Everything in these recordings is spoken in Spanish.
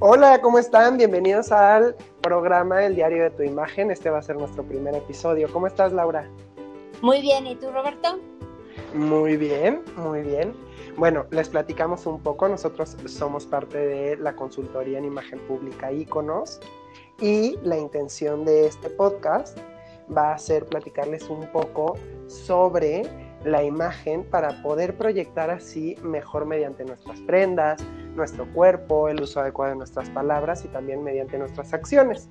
Hola, ¿cómo están? Bienvenidos al programa El Diario de tu Imagen. Este va a ser nuestro primer episodio. ¿Cómo estás, Laura? Muy bien, ¿y tú, Roberto? Muy bien, muy bien. Bueno, les platicamos un poco. Nosotros somos parte de la consultoría en imagen pública Iconos y la intención de este podcast va a ser platicarles un poco sobre la imagen para poder proyectar así mejor mediante nuestras prendas, nuestro cuerpo, el uso adecuado de nuestras palabras y también mediante nuestras acciones.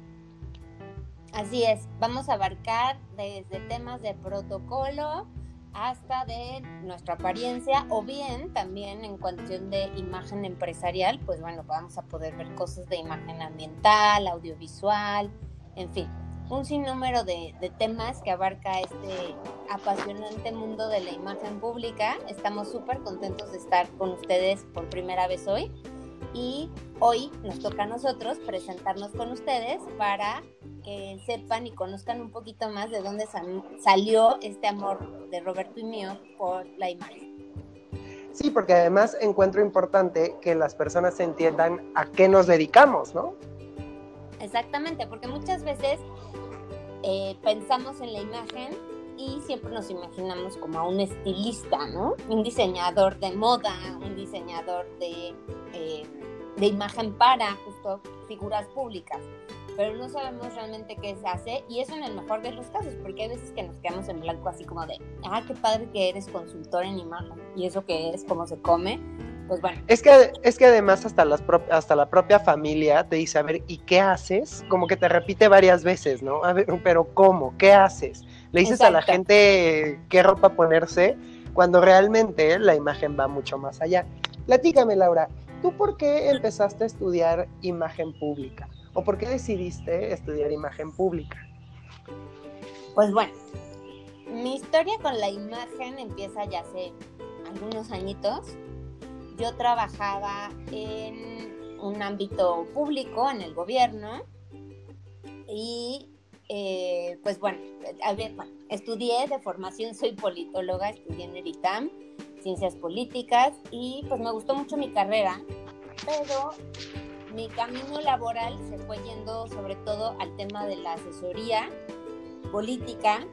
Así es, vamos a abarcar desde temas de protocolo hasta de nuestra apariencia o bien también en cuestión de imagen empresarial, pues bueno, vamos a poder ver cosas de imagen ambiental, audiovisual, en fin, un sinnúmero de, de, temas que abarca este apasionante mundo de la imagen pública. Estamos súper contentos de estar con ustedes por primera vez hoy y hoy nos toca a nosotros presentarnos con ustedes para que sepan y conozcan un poquito más de dónde salió este amor de Roberto y mío por la imagen. Sí, porque además encuentro importante que las personas entiendan a qué nos dedicamos, ¿no? Exactamente, porque muchas veces eh, pensamos en la imagen y siempre nos imaginamos como a un estilista, ¿no? Un diseñador de moda, un diseñador de, eh, de imagen para justo figuras públicas. Pero no sabemos realmente qué se hace y eso en el mejor de los casos, porque hay veces que nos quedamos en blanco así como de, ah, qué padre que eres consultor en imagen y eso que es, cómo se come, pues bueno. Es que, es que además hasta, las hasta la propia familia te dice, a ver, ¿y qué haces? Como que te repite varias veces, ¿no? A ver, pero ¿cómo? ¿Qué haces? Le dices a la gente qué ropa ponerse cuando realmente la imagen va mucho más allá. Platícame, Laura, ¿tú por qué empezaste a estudiar imagen pública? ¿O por qué decidiste estudiar imagen pública? Pues bueno, mi historia con la imagen empieza ya hace algunos añitos yo trabajaba en un ámbito público, en el gobierno, y eh, pues bueno, estudié de formación, soy politóloga, estudié en el ITAM, ciencias políticas, y pues me gustó mucho mi carrera, pero mi camino laboral se fue yendo sobre todo al tema de la asesoría política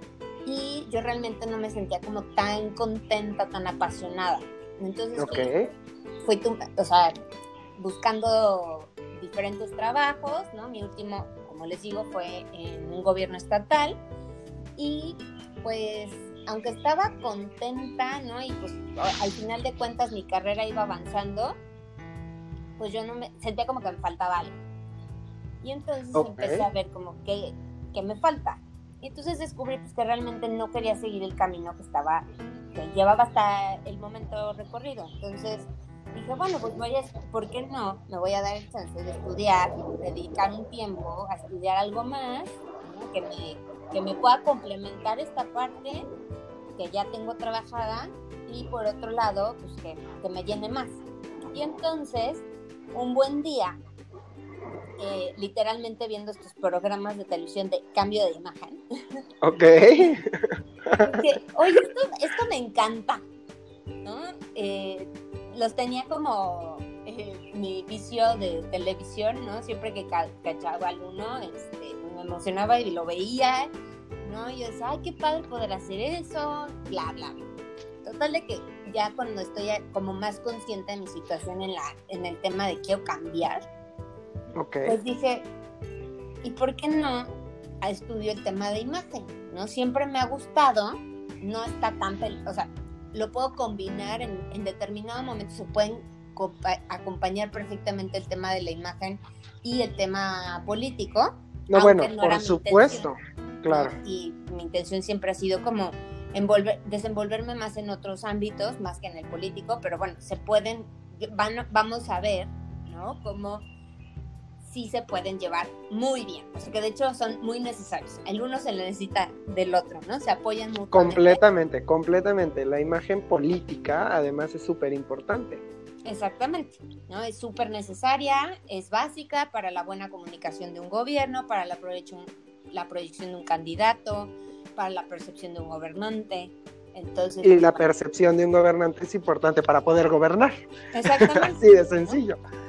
y yo realmente no me sentía como tan contenta, tan apasionada. Entonces, okay fui, o sea, buscando diferentes trabajos, ¿no? Mi último, como les digo, fue en un gobierno estatal y pues aunque estaba contenta, ¿no? Y pues al final de cuentas mi carrera iba avanzando, pues yo no me sentía como que me faltaba algo. Y entonces empecé a ver como que, que me falta. Y entonces descubrí pues, que realmente no quería seguir el camino que estaba, que llevaba hasta el momento recorrido. Entonces dije, bueno, pues voy a, ¿por qué no? Me voy a dar el chance de estudiar, dedicar un tiempo a estudiar algo más, que, me, que me pueda complementar esta parte que ya tengo trabajada y por otro lado, pues que, que me llene más. Y entonces, un buen día, eh, literalmente viendo estos programas de televisión de cambio de imagen. Ok. Oye, esto, esto, me encanta, ¿no? Eh, los tenía como eh, mi vicio de televisión, ¿no? Siempre que cachaba alguno, este, me emocionaba y lo veía, ¿no? Y yo decía, ay, qué padre poder hacer eso, bla, bla, bla. Total de que ya cuando estoy como más consciente de mi situación en, la, en el tema de quiero cambiar, okay. pues dije, ¿y por qué no estudio el tema de imagen? ¿No? Siempre me ha gustado, no está tan, o sea, lo puedo combinar en, en determinado momento, se pueden acompañar perfectamente el tema de la imagen y el tema político. No, bueno, por supuesto, claro. Y mi intención siempre ha sido como envolver, desenvolverme más en otros ámbitos, más que en el político, pero bueno, se pueden, van, vamos a ver, ¿no? Cómo sí se pueden llevar muy bien. O sea que de hecho son muy necesarios. El uno se le necesita del otro, ¿no? Se apoyan mucho. Completamente, completamente. La imagen política además es súper importante. Exactamente, ¿no? Es súper necesaria, es básica para la buena comunicación de un gobierno, para la proyección, la proyección de un candidato, para la percepción de un gobernante. Entonces, y la percepción de un gobernante es importante para poder gobernar. Exactamente. Así de sencillo. No,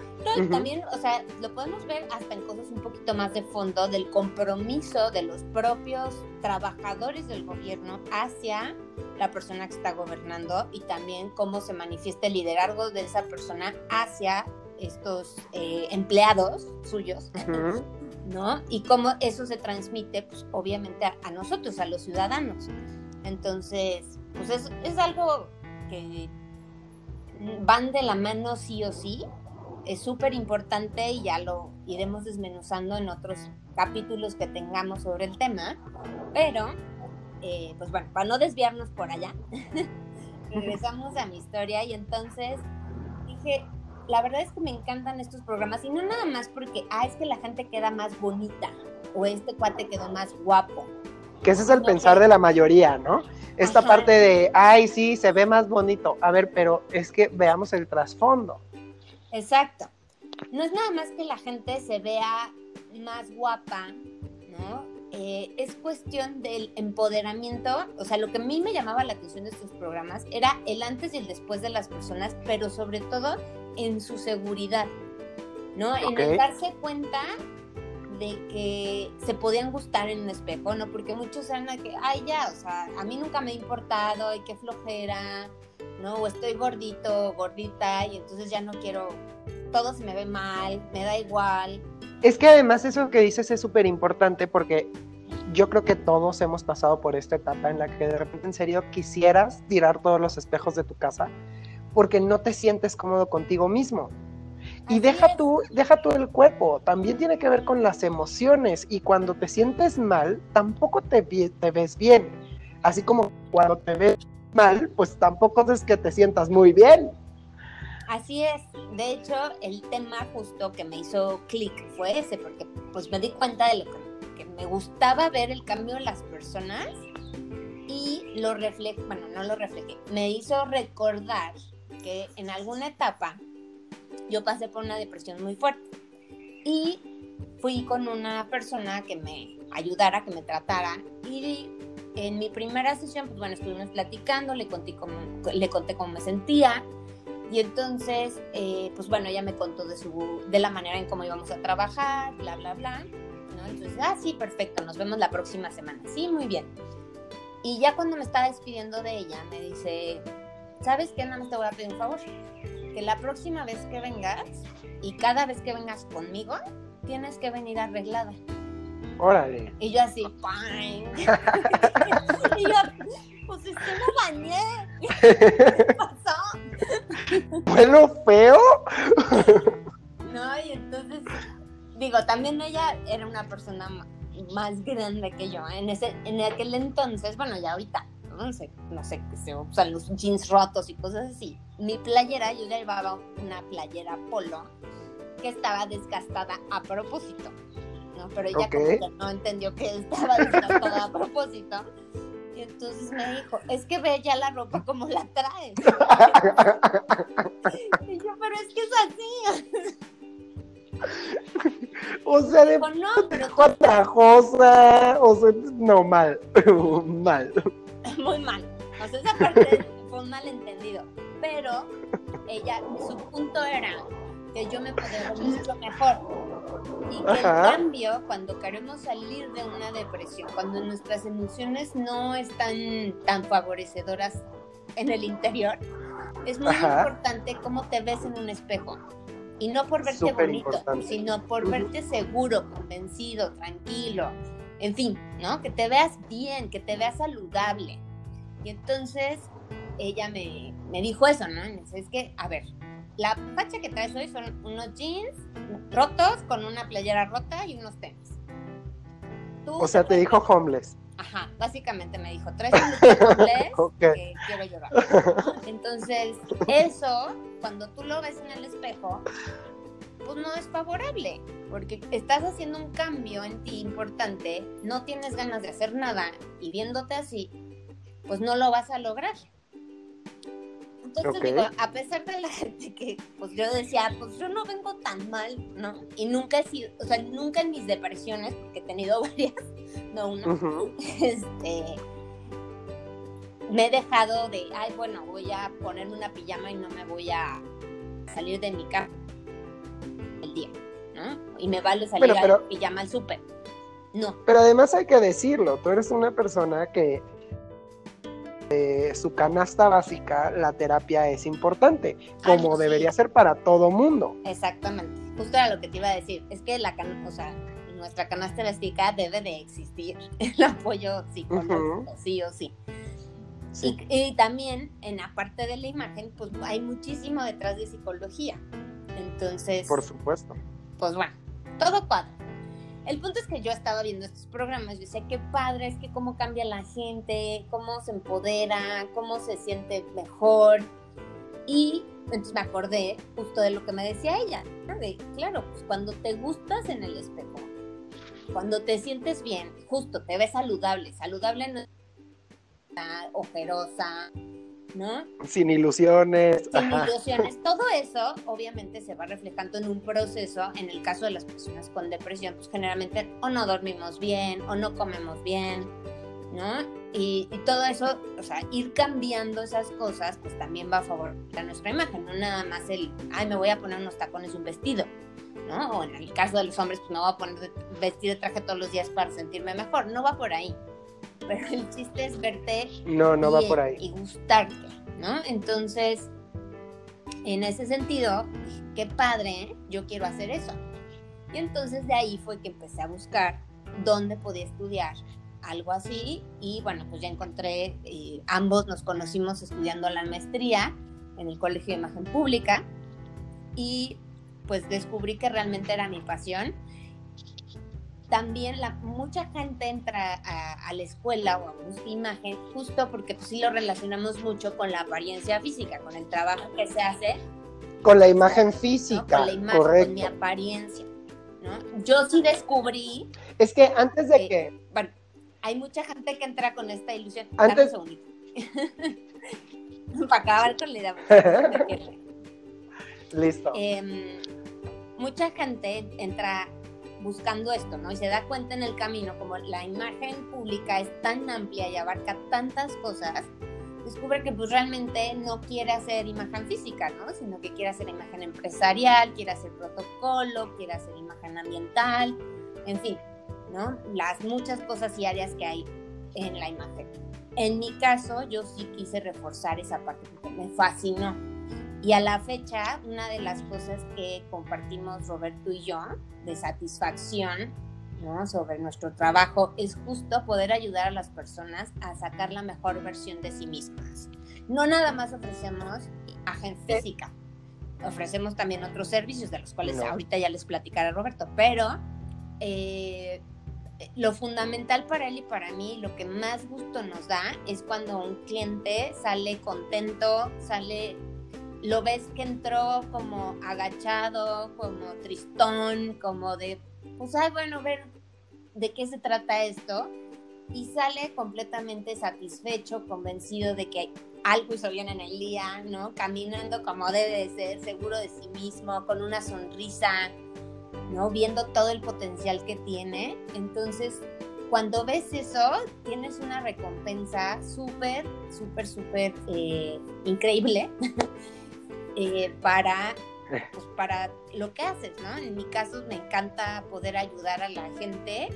también, o sea, lo podemos ver hasta en cosas un poquito más de fondo del compromiso de los propios trabajadores del gobierno hacia la persona que está gobernando y también cómo se manifiesta el liderazgo de esa persona hacia estos eh, empleados suyos, ¿no? Y cómo eso se transmite, pues obviamente a, nosotros, a los ciudadanos. Entonces, pues es, es algo que van de la mano sí o sí, es súper importante y ya lo iremos desmenuzando en otros capítulos que tengamos sobre el tema, pero eh, pues bueno, para no desviarnos por allá, regresamos a mi historia y entonces dije, la verdad es que me encantan estos programas y no nada más porque, ah, es que la gente queda más bonita o este cuate quedó más guapo. Que ese es el pensar de la mayoría, ¿no? Esta parte de, ay, sí, se ve más bonito. A ver, pero es que veamos el trasfondo. Exacto. No es nada más que la gente se vea más guapa, ¿no? Eh, es cuestión del empoderamiento, o sea, lo que a mí me llamaba la atención de estos programas era el antes y el después de las personas, pero sobre todo en su seguridad, ¿no? En el darse cuenta de que se podían gustar en un espejo, ¿no? Porque muchos eran que, ay, ya, o sea, a mí nunca me ha importado, y qué flojera, ¿no? O estoy gordito, gordita, y entonces ya no quiero, todo se me ve mal, me da igual. Es que además eso que dices es súper importante porque yo creo que todos hemos pasado por esta etapa en la que de repente en serio quisieras tirar todos los espejos de tu casa porque no te sientes cómodo contigo mismo. Y deja tú, deja tú el cuerpo, también tiene que ver con las emociones y cuando te sientes mal, tampoco te, te ves bien. Así como cuando te ves mal, pues tampoco es que te sientas muy bien. Así es. De hecho, el tema justo que me hizo clic fue ese, porque pues me di cuenta de lo que, me gustaba ver el cambio en las personas y lo reflejé, bueno, no lo reflejé, me hizo recordar que en alguna etapa yo pasé por una depresión muy fuerte y fui con una persona que me ayudara, que me tratara y en mi primera sesión, pues bueno, estuvimos platicando, le conté cómo, le conté cómo me sentía y entonces, eh, pues bueno, ella me contó de, su, de la manera en cómo íbamos a trabajar, bla, bla, bla. ¿no? Entonces, ah, sí, perfecto, nos vemos la próxima semana. Sí, muy bien. Y ya cuando me estaba despidiendo de ella, me dice, ¿sabes qué? Nada más te voy a pedir un favor. Que la próxima vez que vengas y cada vez que vengas conmigo, tienes que venir arreglada. Órale. Y yo así, ¡pam! y yo, pues es que no bañé. ¿Qué pasó? ¿Bueno feo? no, y entonces, digo, también ella era una persona más grande que yo. En, ese, en aquel entonces, bueno, ya ahorita, no sé, no sé, que se usan los jeans rotos y cosas así. Mi playera, yo llevaba una playera polo que estaba desgastada a propósito, ¿no? Pero ella como que no entendió que estaba desgastada a propósito. Y entonces me dijo, es que ve ya la ropa como la traes. y yo, pero es que es así. O sea, de no, pero cosa, o sea, no, mal, mal. Muy mal. O sea, esa parte fue un malentendido. Pero ella, su punto era que yo me podía ver mucho mejor. Y que en cambio, cuando queremos salir de una depresión, cuando nuestras emociones no están tan favorecedoras en el interior, es muy importante cómo te ves en un espejo. Y no por verte bonito, sino por verte seguro, convencido, tranquilo, en fin, ¿no? Que te veas bien, que te veas saludable. Y entonces ella me, dijo eso, ¿no? Es que, a ver, la facha que traes hoy son unos jeans rotos con una playera rota y unos tenis. o sea, te dijo homeless. Ajá, básicamente me dijo, traes un homeless que quiero llorar. Entonces, eso, cuando tú lo ves en el espejo, pues no es favorable, porque estás haciendo un cambio en ti importante, no tienes ganas de hacer nada y viéndote así, pues no lo vas a lograr. Entonces digo, a pesar de la gente que, pues yo decía, pues yo no vengo tan mal, ¿no? Y nunca he sido, o sea, nunca en mis depresiones, porque he tenido varias, no una, este, me he dejado de, ay, bueno, voy a ponerme una pijama y no me voy a salir de mi casa y me vale salir bueno, y llama al súper. No. Pero además hay que decirlo, tú eres una persona que su canasta básica, la terapia es importante, como debería ser para todo mundo. Exactamente, justo era lo que te iba a decir, es que la o sea, nuestra canasta básica debe de existir el apoyo psicológico, sí o sí. Y, también en la parte de la imagen, pues hay muchísimo detrás de psicología. Entonces. Por supuesto. Pues bueno, todo cuadra. El punto es que yo estaba viendo estos programas y decía, qué padre, es que cómo cambia la gente, cómo se empodera, cómo se siente mejor. Y entonces me acordé justo de lo que me decía ella, de, claro, pues cuando te gustas en el espejo, cuando te sientes bien, justo te ves saludable, saludable no es ojerosa, ¿no? Sin ilusiones. Sin ilusiones. Todo eso obviamente se va reflejando en un proceso, en el caso de las personas con depresión, pues generalmente o no dormimos bien o no comemos bien, ¿no? Y, todo eso, o sea, ir cambiando esas cosas, pues también va a favorecer a nuestra imagen, no nada más el, ay, me voy a poner unos tacones y un vestido, ¿no? O en el caso de los hombres, pues no voy a poner vestido de traje todos los días para sentirme mejor, no va por ahí pero el chiste es verte no, no va por ahí. y gustarte, ¿no? Entonces, en ese sentido, qué padre, yo quiero hacer eso. Y entonces de ahí fue que empecé a buscar dónde podía estudiar algo así y bueno, pues ya encontré, eh, ambos nos conocimos estudiando la maestría en el Colegio de Imagen Pública y pues descubrí que realmente era mi pasión también la, mucha gente entra a, la escuela o a buscar imagen justo porque pues, sí lo relacionamos mucho con la apariencia física, con el trabajo que se hace. Con la imagen física, Con la imagen, con mi apariencia. ¿no? Yo sí descubrí... Es que antes de que... Bueno, hay mucha gente que entra con esta ilusión. Antes... Para acabar con la idea. Listo. Em, mucha gente entra buscando esto, ¿no? Y se da cuenta en el camino como la imagen pública es tan amplia y abarca tantas cosas, descubre que pues realmente no quiere hacer imagen física, ¿no? Sino que quiere hacer imagen empresarial, quiere hacer protocolo, quiere hacer imagen ambiental, en fin, ¿no? Las muchas cosas y áreas que hay en la imagen. En mi caso, yo sí quise reforzar esa parte porque me fascinó. Y a la fecha, una de las cosas que compartimos Roberto y yo de satisfacción ¿no? sobre nuestro trabajo es justo poder ayudar a las personas a sacar la mejor versión de sí mismas. No nada más ofrecemos imagen física, ofrecemos también otros servicios de los cuales ahorita ya les platicará Roberto, pero eh, lo fundamental para él y para mí, lo que más gusto nos da es cuando un cliente sale contento, sale lo ves que entró como agachado, como tristón, como de, pues, ay, bueno, ver de qué se trata esto. Y sale completamente satisfecho, convencido de que algo hizo bien en el día, ¿no? Caminando como debe de ser, seguro de sí mismo, con una sonrisa, ¿no? Viendo todo el potencial que tiene. Entonces, cuando ves eso, tienes una recompensa súper, súper, súper eh, increíble Eh, para, pues, para lo que haces, ¿no? En mi caso me encanta poder ayudar a la gente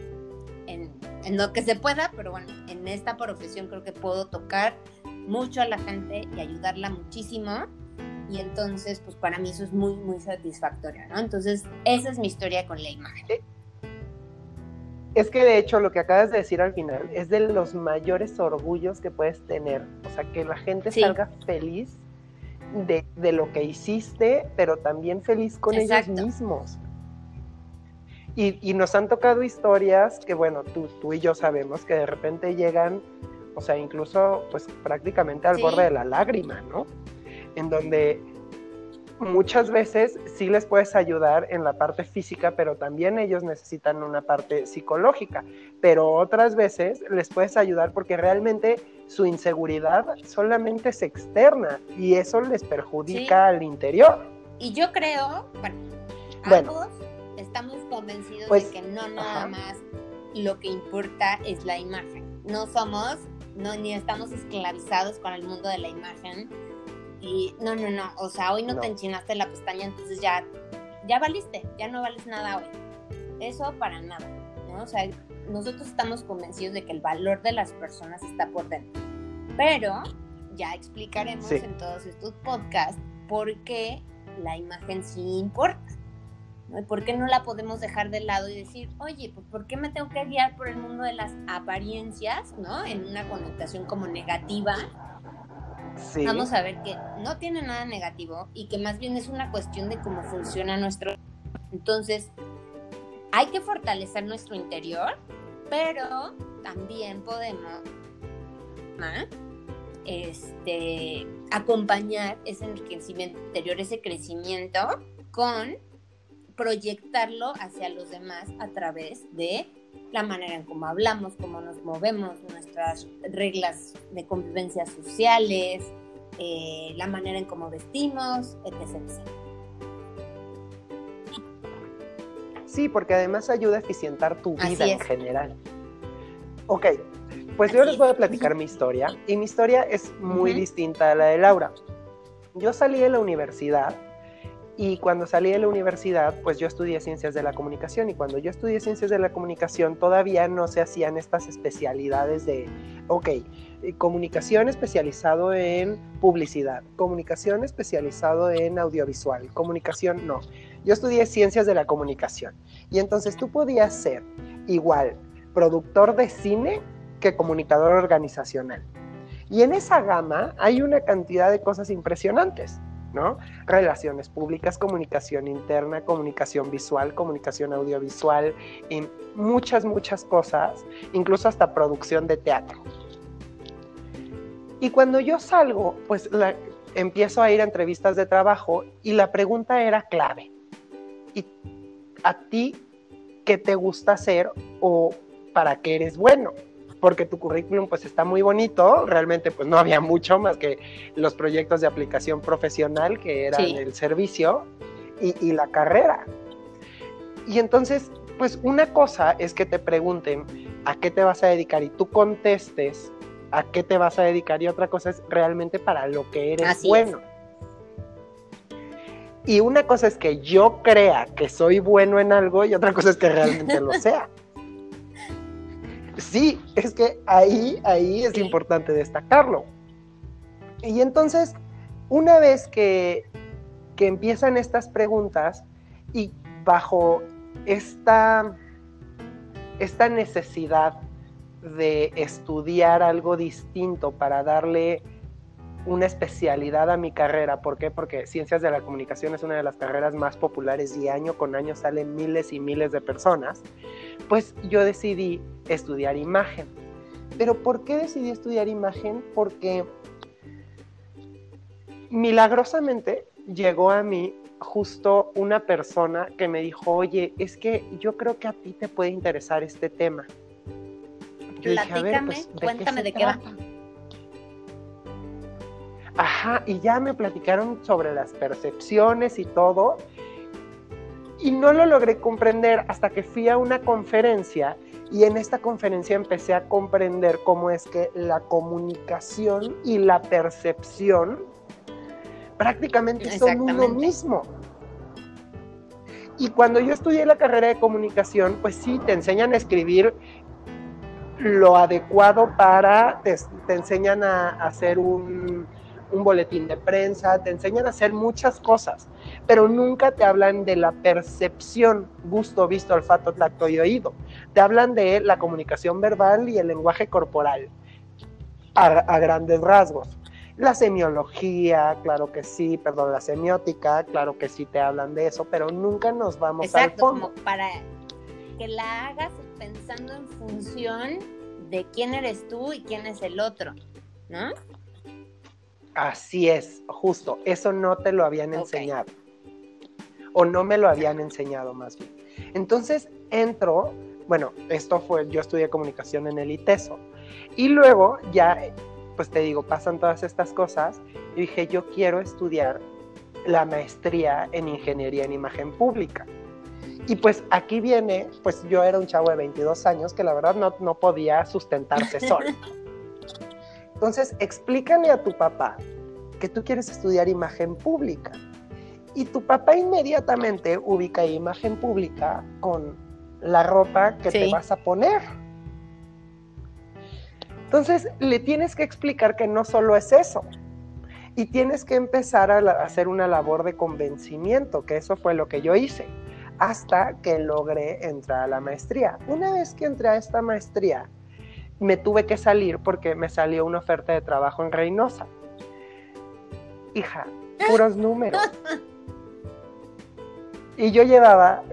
en, en, lo que se pueda, pero bueno, en esta profesión creo que puedo tocar mucho a la gente y ayudarla muchísimo. Y entonces, pues para mí eso es muy, muy satisfactorio, ¿no? Entonces, esa es mi historia con la imagen. Es que de hecho lo que acabas de decir al final es de los mayores orgullos que puedes tener. O sea, que la gente salga feliz de, lo que hiciste, pero también feliz con ellos mismos. Y, nos han tocado historias que, bueno, tú, tú y yo sabemos que de repente llegan, o sea, incluso pues prácticamente al borde de la lágrima, ¿no? En donde muchas veces sí les puedes ayudar en la parte física, pero también ellos necesitan una parte psicológica. Pero otras veces les puedes ayudar porque realmente su inseguridad solamente es externa y eso les perjudica al interior. Y yo creo, bueno, ambos estamos convencidos de pues, que no nada más lo que importa es la imagen. No somos, no, ni estamos esclavizados con el mundo de la imagen y no, no, no, o sea, hoy no, te enchinaste la pestaña, entonces ya, ya valiste, ya no vales nada hoy. eso para nada, ¿no? O sea, nosotros estamos convencidos de que el valor de las personas está por dentro. Pero ya explicaremos en todos estos podcasts por qué la imagen sí importa. ¿no? ¿Por qué no la podemos dejar de lado y decir, oye, pues ¿por qué me tengo que guiar por el mundo de las apariencias, ¿no? En una connotación como negativa. Vamos a ver que no tiene nada negativo y que más bien es una cuestión de cómo funciona nuestro... Entonces, hay que fortalecer nuestro interior, pero también podemos este, acompañar ese enriquecimiento interior, ese crecimiento con proyectarlo hacia los demás a través de la manera en cómo hablamos, cómo nos movemos, nuestras reglas de convivencia sociales, eh, la manera en cómo vestimos, etc. Sí, porque además ayuda a eficientar tu vida en general. Ok, pues yo les voy a platicar mi historia y mi historia es muy distinta a la de Laura. Yo salí de la universidad y cuando salí de la universidad, pues yo estudié ciencias de la comunicación y cuando yo estudié ciencias de la comunicación todavía no se hacían estas especialidades de, ok, eh, comunicación especializado en publicidad, comunicación especializado en audiovisual, comunicación no. Yo estudié ciencias de la comunicación y entonces tú podías ser igual productor de cine que comunicador organizacional. Y en esa gama hay una cantidad de cosas impresionantes. ¿No? Relaciones públicas, comunicación interna, comunicación visual, comunicación audiovisual, y muchas, muchas cosas, incluso hasta producción de teatro. Y cuando yo salgo, pues empiezo a ir a entrevistas de trabajo y la pregunta era clave. ¿Y a ti qué te gusta hacer o para qué eres bueno? Porque tu currículum pues está muy bonito, realmente pues no había mucho más que los proyectos de aplicación profesional que eran el servicio y, la carrera. Y entonces, pues una cosa es que te pregunten a qué te vas a dedicar y tú contestes a qué te vas a dedicar y otra cosa es realmente para lo que eres bueno. Y una cosa es que yo crea que soy bueno en algo y otra cosa es que realmente lo sea. Sí, es que ahí, ahí es importante destacarlo. Y entonces, una vez que, que empiezan estas preguntas y bajo esta, esta necesidad de estudiar algo distinto para darle una especialidad a mi carrera. ¿Por qué? Porque Ciencias de la Comunicación es una de las carreras más populares y año con año salen miles y miles de personas. Pues yo decidí estudiar imagen. ¿Pero por qué decidí estudiar imagen? Porque milagrosamente llegó a mí justo una persona que me dijo, oye, es que yo creo que a ti te puede interesar este tema. Yo dije, a ver, pues, cuéntame de qué va. Ajá, y ya me platicaron sobre las percepciones y todo, y no lo logré comprender hasta que fui a una conferencia y en esta conferencia empecé a comprender cómo es que la comunicación y la percepción prácticamente son uno mismo. Y cuando yo estudié la carrera de comunicación, pues sí, te enseñan a escribir lo adecuado para, te, enseñan a hacer un, un boletín de prensa, te enseñan a hacer muchas cosas, pero nunca te hablan de la percepción, gusto, visto, olfato, tacto y oído. Te hablan de la comunicación verbal y el lenguaje corporal, a, grandes rasgos. La semiología, claro que sí, perdón, la semiótica, claro que sí te hablan de eso, pero nunca nos vamos al fondo. Como para que la hagas pensando en función de quién eres tú y quién es el otro, ¿no? Así es, justo, eso no te lo habían enseñado. O no me lo habían enseñado más bien. Entonces entro, bueno, esto fue, yo estudié comunicación en el ITESO. Y luego ya, pues te digo, pasan todas estas cosas. Y dije, yo quiero estudiar la maestría en ingeniería en imagen pública. Y pues aquí viene, pues yo era un chavo de 22 años que la verdad no, no podía sustentarse solo. Entonces, explícale a tu papá que tú quieres estudiar imagen pública. Y tu papá inmediatamente ubica imagen pública con la ropa que te vas a poner. Entonces, le tienes que explicar que no solo es eso. Y tienes que empezar a, hacer una labor de convencimiento, que eso fue lo que yo hice, hasta que logré entrar a la maestría. Una vez que entré a esta maestría, me tuve que salir porque me salió una oferta de trabajo en Reynosa. Hija, puros números. Y yo llevaba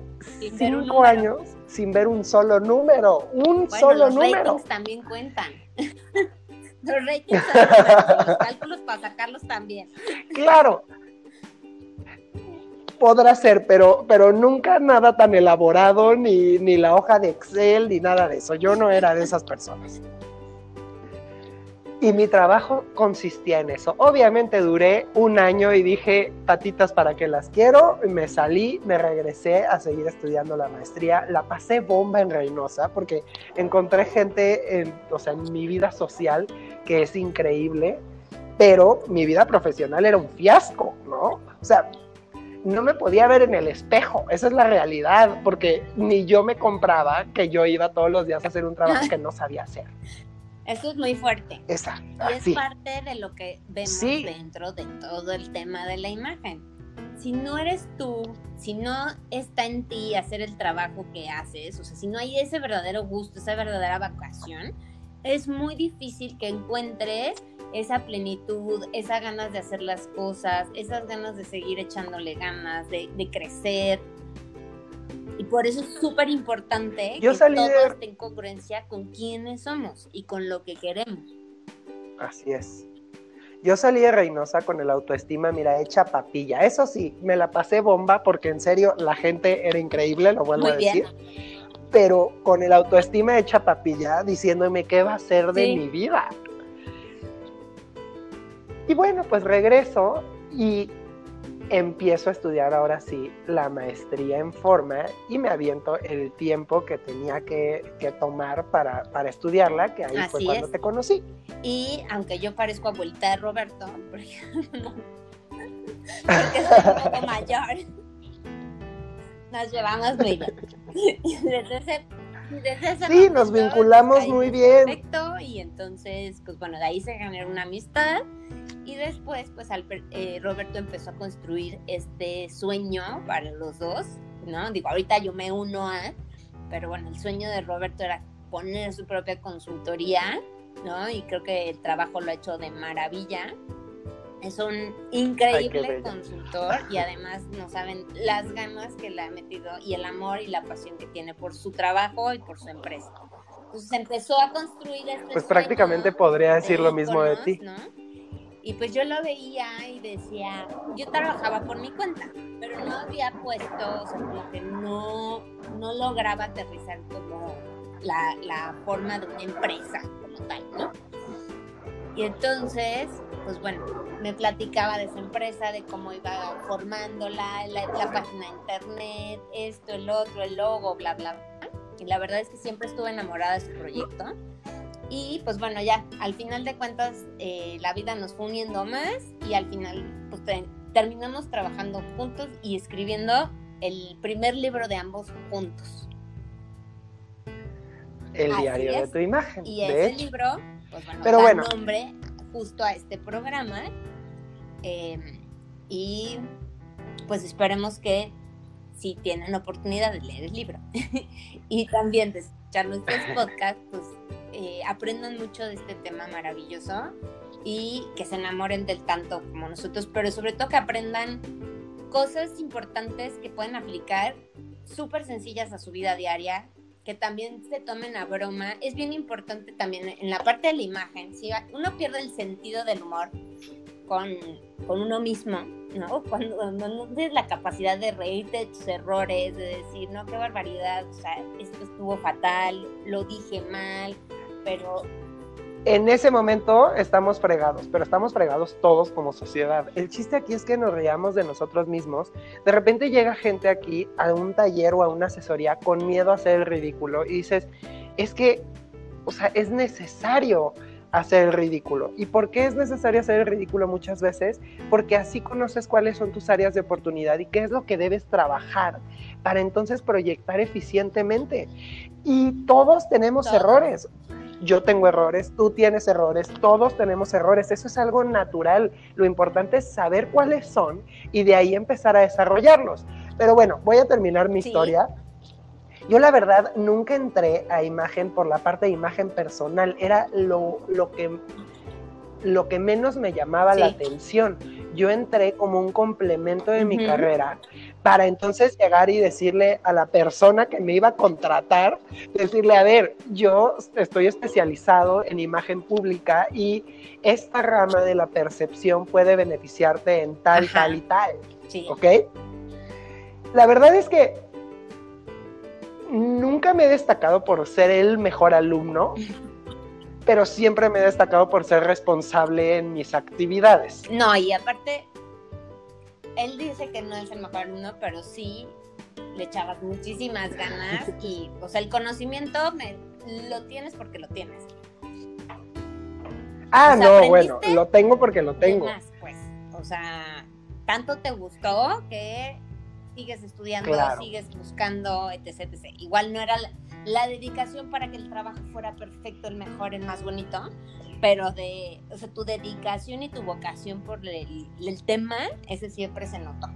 cinco años sin ver un solo número, un solo número. también cuentan. los ratings, los cálculos para sacarlos también. Claro. Podrá ser, pero, pero nunca nada tan elaborado, ni, ni la hoja de Excel, ni nada de eso. Yo no era de esas personas. Y mi trabajo consistía en eso. Obviamente duré un año y dije, patitas para que las quiero. Me salí, me regresé a seguir estudiando la maestría. La pasé bomba en Reynosa porque encontré gente en, o sea, en mi vida social que es increíble, pero mi vida profesional era un fiasco, ¿no? O sea, no me podía ver en el espejo, esa es la realidad, porque ni yo me compraba que yo iba todos los días a hacer un trabajo que no sabía hacer. Eso es muy fuerte. Exacto. Y es parte de lo que vemos dentro de todo el tema de la imagen. Si no eres tú, si no está en ti hacer el trabajo que haces, o sea, si no hay ese verdadero gusto, esa verdadera vacación, es muy difícil que encuentres esa plenitud, esas ganas de hacer las cosas, esas ganas de seguir echándole ganas, de, de crecer, y por eso es súper importante que todo esté en congruencia con quiénes somos y con lo que queremos. Así es. Yo salí de Reynosa con el autoestima, mira, hecha papilla. Eso sí, me la pasé bomba porque en serio la gente era increíble, lo vuelvo a decir. Pero con el autoestima hecha papilla, diciéndome qué va a ser de mi vida. Y bueno, pues regreso y empiezo a estudiar ahora sí la maestría en forma y me aviento el tiempo que tenía que, tomar para, estudiarla, que ahí fue cuando te conocí. Y aunque yo parezco abuelita de Roberto, porque, soy un poco mayor, nos llevamos muy bien. Desde ese, desde sí, nos vinculamos muy bien. Perfecto, y entonces, pues bueno, de ahí se generó una amistad y después, pues eh, Roberto empezó a construir este sueño para los dos, ¿no? Digo, ahorita yo me uno a, pero bueno, el sueño de Roberto era poner su propia consultoría, ¿no? Y creo que el trabajo lo ha hecho de maravilla. Es un increíble consultor y además no saben las ganas que le ha metido y el amor y la pasión que tiene por su trabajo y por su empresa. Entonces empezó a construir este Pues prácticamente podría decir lo mismo de ti. ¿no? Y pues yo lo veía y decía, yo trabajaba por mi cuenta, pero no había puesto, o sea, como que no, no lograba aterrizar como la, la forma de una empresa como tal, ¿no? Y entonces, pues bueno, me platicaba de esa empresa, de cómo iba formándola, la, la página de internet, esto, el otro, el logo, bla, bla, bla. Y la verdad es que siempre estuve enamorada de su proyecto. Y pues bueno, ya, al final de cuentas, eh, la vida nos fue uniendo más y al final pues terminamos trabajando juntos y escribiendo el primer libro de ambos juntos. El diario de tu imagen. Y ese libro, pues bueno, Pero da nombre justo a este programa. Em, y pues esperemos que si tienen oportunidad de leer el libro y también de escuchar nuestros podcasts, pues eh, aprendan mucho de este tema maravilloso y que se enamoren del tanto como nosotros, pero sobre todo que aprendan cosas importantes que pueden aplicar, súper sencillas a su vida diaria, que también se tomen a broma. Es bien importante también en la parte de la imagen, si uno pierde el sentido del humor con, con uno mismo, ¿no? Cuando no, tienes la capacidad de reírte de tus errores, de decir, no, qué barbaridad, o sea, esto estuvo fatal, lo dije mal, pero... En ese momento estamos fregados, pero estamos fregados todos como sociedad. El chiste aquí es que nos reíamos de nosotros mismos. De repente llega gente aquí a un taller o a una asesoría con miedo a hacer el ridículo y dices, es que, o sea, es necesario hacer el ridículo. ¿Y por qué es necesario hacer el ridículo muchas veces? Porque así conoces cuáles son tus áreas de oportunidad y qué es lo que debes trabajar para entonces proyectar eficientemente. Y todos tenemos errores. Yo tengo errores, tú tienes errores, todos tenemos errores. Eso es algo natural. Lo importante es saber cuáles son y de ahí empezar a desarrollarlos. Pero bueno, voy a terminar mi historia. Yo la verdad nunca entré a imagen por la parte de imagen personal. Era lo, lo que lo que menos me llamaba la atención. Yo entré como un complemento de mi carrera para entonces llegar y decirle a la persona que me iba a contratar, decirle, a ver, yo estoy especializado en imagen pública y esta rama de la percepción puede beneficiarte en tal, tal y tal. ¿Ok? La verdad es que nunca me he destacado por ser el mejor alumno. pero siempre me he destacado por ser responsable en mis actividades. No, y aparte, él dice que no es el mejor alumno, pero sí le echabas muchísimas ganas y, o sea, el conocimiento me, lo tienes porque lo tienes. Ah, no, bueno, lo tengo porque lo tengo. Más, pues, o sea, tanto te gustó que sigues estudiando, sigues buscando, etc, etc. Igual no era la, dedicación para que el trabajo fuera perfecto, el mejor, el más bonito, pero de, o sea, tu dedicación y tu vocación por el, tema, ese siempre se notó.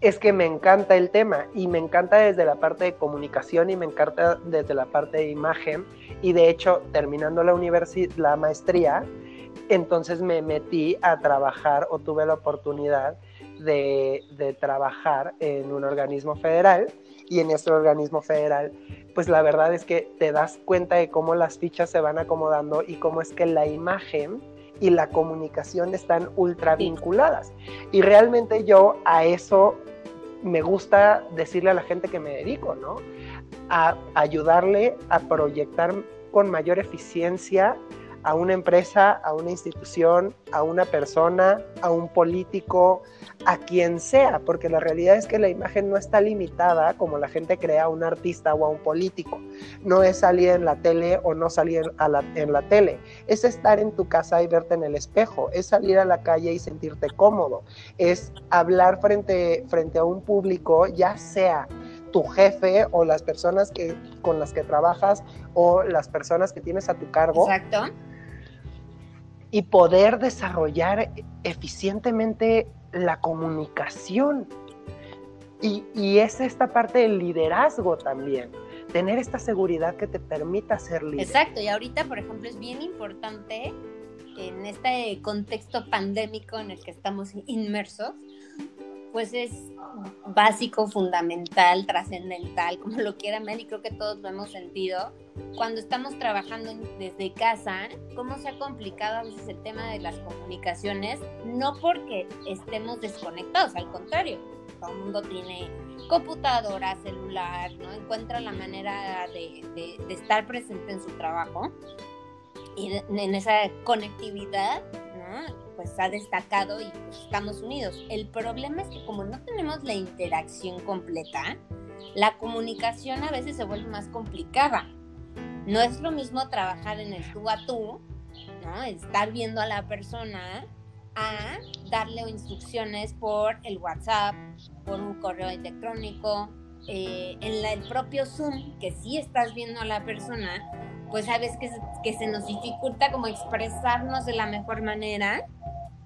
Es que me encanta el tema y me encanta desde la parte de comunicación y me encanta desde la parte de imagen y de hecho terminando la universidad, la maestría, entonces me metí a trabajar o tuve la oportunidad de, trabajar en un organismo federal y en este organismo federal, pues la verdad es que te das cuenta de cómo las fichas se van acomodando y cómo es que la imagen y la comunicación están ultra vinculadas. Y realmente yo a eso me gusta decirle a la gente que me dedico, ¿no? A ayudarle a proyectar con mayor eficiencia a una empresa, a una institución, a una persona, a un político, a quien sea, porque la realidad es que la imagen no está limitada como la gente crea a un artista o a un político. No es salir en la tele o no salir en la tele, es estar en tu casa y verte en el espejo, es salir a la calle y sentirte cómodo, es hablar frente, frente a un público, ya sea tu jefe o las personas que, con las que trabajas o las personas que tienes a tu cargo. Exacto y poder desarrollar eficientemente la comunicación. Y, es esta parte del liderazgo también, tener esta seguridad que te permita ser líder. Exacto, y ahorita, por ejemplo, es bien importante en este contexto pandémico en el que estamos inmersos, pues es básico, fundamental, trascendental, como lo quieran ver, y creo que todos lo hemos sentido. Cuando estamos trabajando desde casa, cómo se ha complicado a veces el tema de las comunicaciones, no porque estemos desconectados, al contrario, todo el mundo tiene computadora, celular, ¿no? Encuentra la manera de, de estar presente en su trabajo y en esa conectividad, pues ha destacado y pues, estamos unidos. El problema es que como no tenemos la interacción completa, la comunicación a veces se vuelve más complicada. No es lo mismo trabajar en el tú a tú, ¿no? estar viendo a la persona, a darle instrucciones por el WhatsApp, por un correo electrónico, eh, en el propio Zoom, que sí estás viendo a la persona, pues sabes que, que se nos dificulta como expresarnos de la mejor manera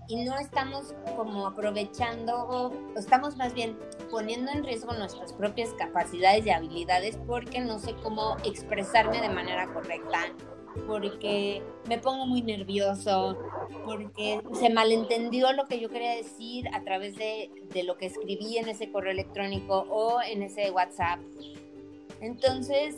y no estamos como aprovechando, o estamos más bien poniendo en riesgo nuestras propias capacidades y habilidades porque no sé cómo expresarme de manera correcta, porque me pongo muy nervioso, porque se malentendió lo que yo quería decir a través de, de lo que escribí en ese correo electrónico o en ese WhatsApp. Entonces,